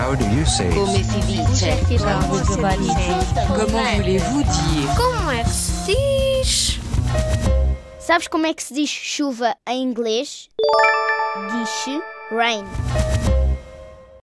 How do you say Come si dice? Como voulez-vous dire Como é que se diz? Sabes como é que se diz chuva em inglês? Diz-se rain.